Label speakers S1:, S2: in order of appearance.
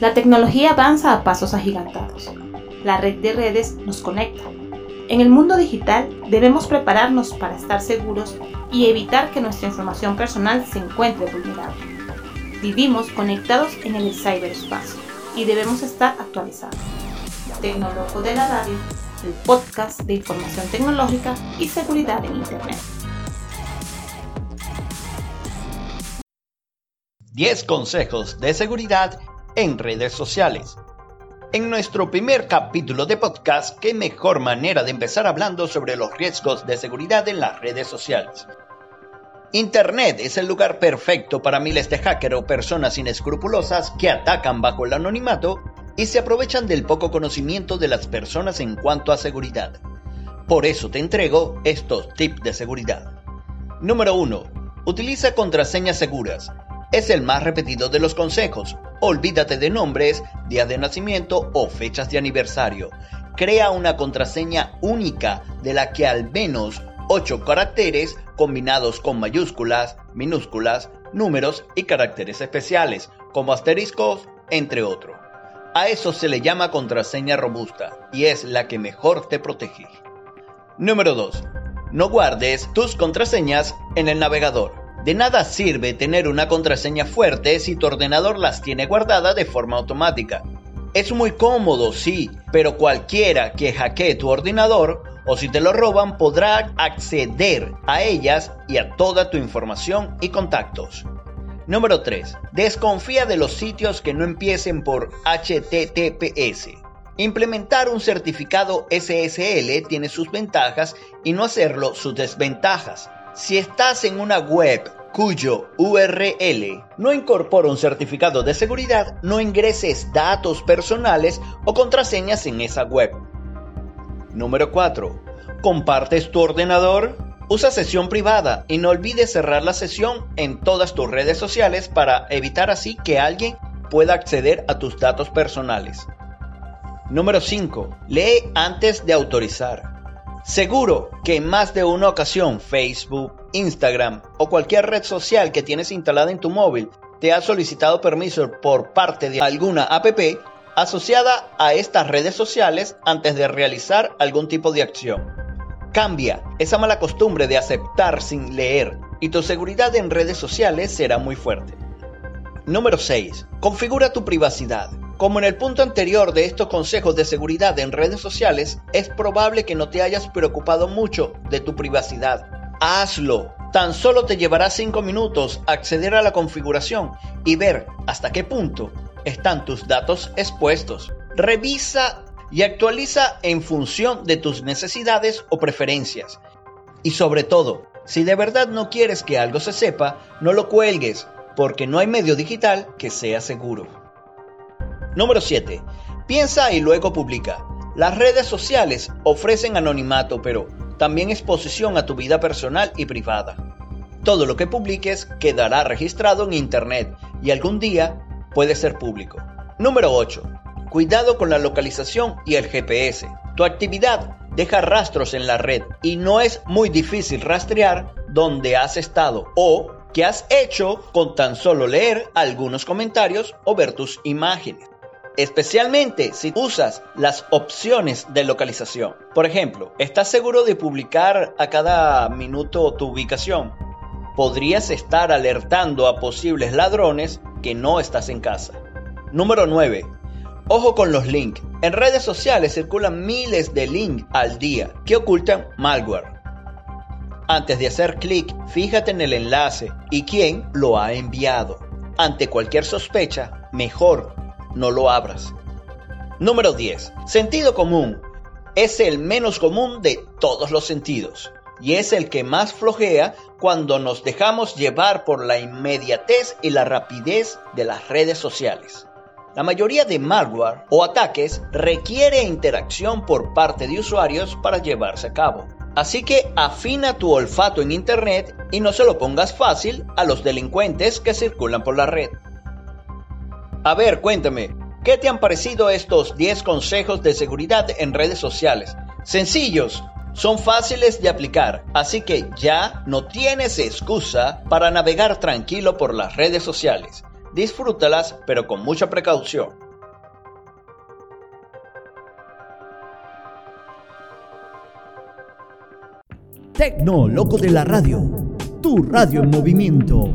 S1: La tecnología avanza a pasos agigantados. La red de redes nos conecta. En el mundo digital debemos prepararnos para estar seguros y evitar que nuestra información personal se encuentre vulnerable. Vivimos conectados en el ciberespacio y debemos estar actualizados. Tecnólogo de la Radio, el podcast de información tecnológica y seguridad en Internet.
S2: 10 consejos de seguridad en redes sociales. En nuestro primer capítulo de podcast, qué mejor manera de empezar hablando sobre los riesgos de seguridad en las redes sociales. Internet es el lugar perfecto para miles de hackers o personas inescrupulosas que atacan bajo el anonimato y se aprovechan del poco conocimiento de las personas en cuanto a seguridad. Por eso te entrego estos tips de seguridad. Número 1. Utiliza contraseñas seguras es el más repetido de los consejos. Olvídate de nombres, días de nacimiento o fechas de aniversario. Crea una contraseña única de la que al menos 8 caracteres combinados con mayúsculas, minúsculas, números y caracteres especiales, como asteriscos, entre otros. A eso se le llama contraseña robusta y es la que mejor te protege. Número 2. No guardes tus contraseñas en el navegador. De nada sirve tener una contraseña fuerte si tu ordenador las tiene guardadas de forma automática. Es muy cómodo, sí, pero cualquiera que hackee tu ordenador o si te lo roban podrá acceder a ellas y a toda tu información y contactos. Número 3. Desconfía de los sitios que no empiecen por HTTPS. Implementar un certificado SSL tiene sus ventajas y no hacerlo sus desventajas. Si estás en una web cuyo URL no incorpora un certificado de seguridad, no ingreses datos personales o contraseñas en esa web. Número 4. ¿Compartes tu ordenador? Usa sesión privada y no olvides cerrar la sesión en todas tus redes sociales para evitar así que alguien pueda acceder a tus datos personales. Número 5. Lee antes de autorizar. Seguro que en más de una ocasión Facebook, Instagram o cualquier red social que tienes instalada en tu móvil te ha solicitado permiso por parte de alguna app asociada a estas redes sociales antes de realizar algún tipo de acción. Cambia esa mala costumbre de aceptar sin leer y tu seguridad en redes sociales será muy fuerte. Número 6. Configura tu privacidad. Como en el punto anterior de estos consejos de seguridad en redes sociales, es probable que no te hayas preocupado mucho de tu privacidad. Hazlo. Tan solo te llevará 5 minutos acceder a la configuración y ver hasta qué punto están tus datos expuestos. Revisa y actualiza en función de tus necesidades o preferencias. Y sobre todo, si de verdad no quieres que algo se sepa, no lo cuelgues, porque no hay medio digital que sea seguro. Número 7. Piensa y luego publica. Las redes sociales ofrecen anonimato, pero también exposición a tu vida personal y privada. Todo lo que publiques quedará registrado en Internet y algún día puede ser público. Número 8. Cuidado con la localización y el GPS. Tu actividad deja rastros en la red y no es muy difícil rastrear dónde has estado o qué has hecho con tan solo leer algunos comentarios o ver tus imágenes especialmente si usas las opciones de localización. Por ejemplo, ¿estás seguro de publicar a cada minuto tu ubicación? Podrías estar alertando a posibles ladrones que no estás en casa. Número 9. Ojo con los links. En redes sociales circulan miles de links al día que ocultan malware. Antes de hacer clic, fíjate en el enlace y quién lo ha enviado. Ante cualquier sospecha, mejor no lo abras. Número 10. Sentido común. Es el menos común de todos los sentidos y es el que más flojea cuando nos dejamos llevar por la inmediatez y la rapidez de las redes sociales. La mayoría de malware o ataques requiere interacción por parte de usuarios para llevarse a cabo. Así que afina tu olfato en Internet y no se lo pongas fácil a los delincuentes que circulan por la red. A ver, cuéntame, ¿qué te han parecido estos 10 consejos de seguridad en redes sociales? Sencillos, son fáciles de aplicar, así que ya no tienes excusa para navegar tranquilo por las redes sociales. Disfrútalas, pero con mucha precaución. Tecno, loco de la radio, tu radio en movimiento.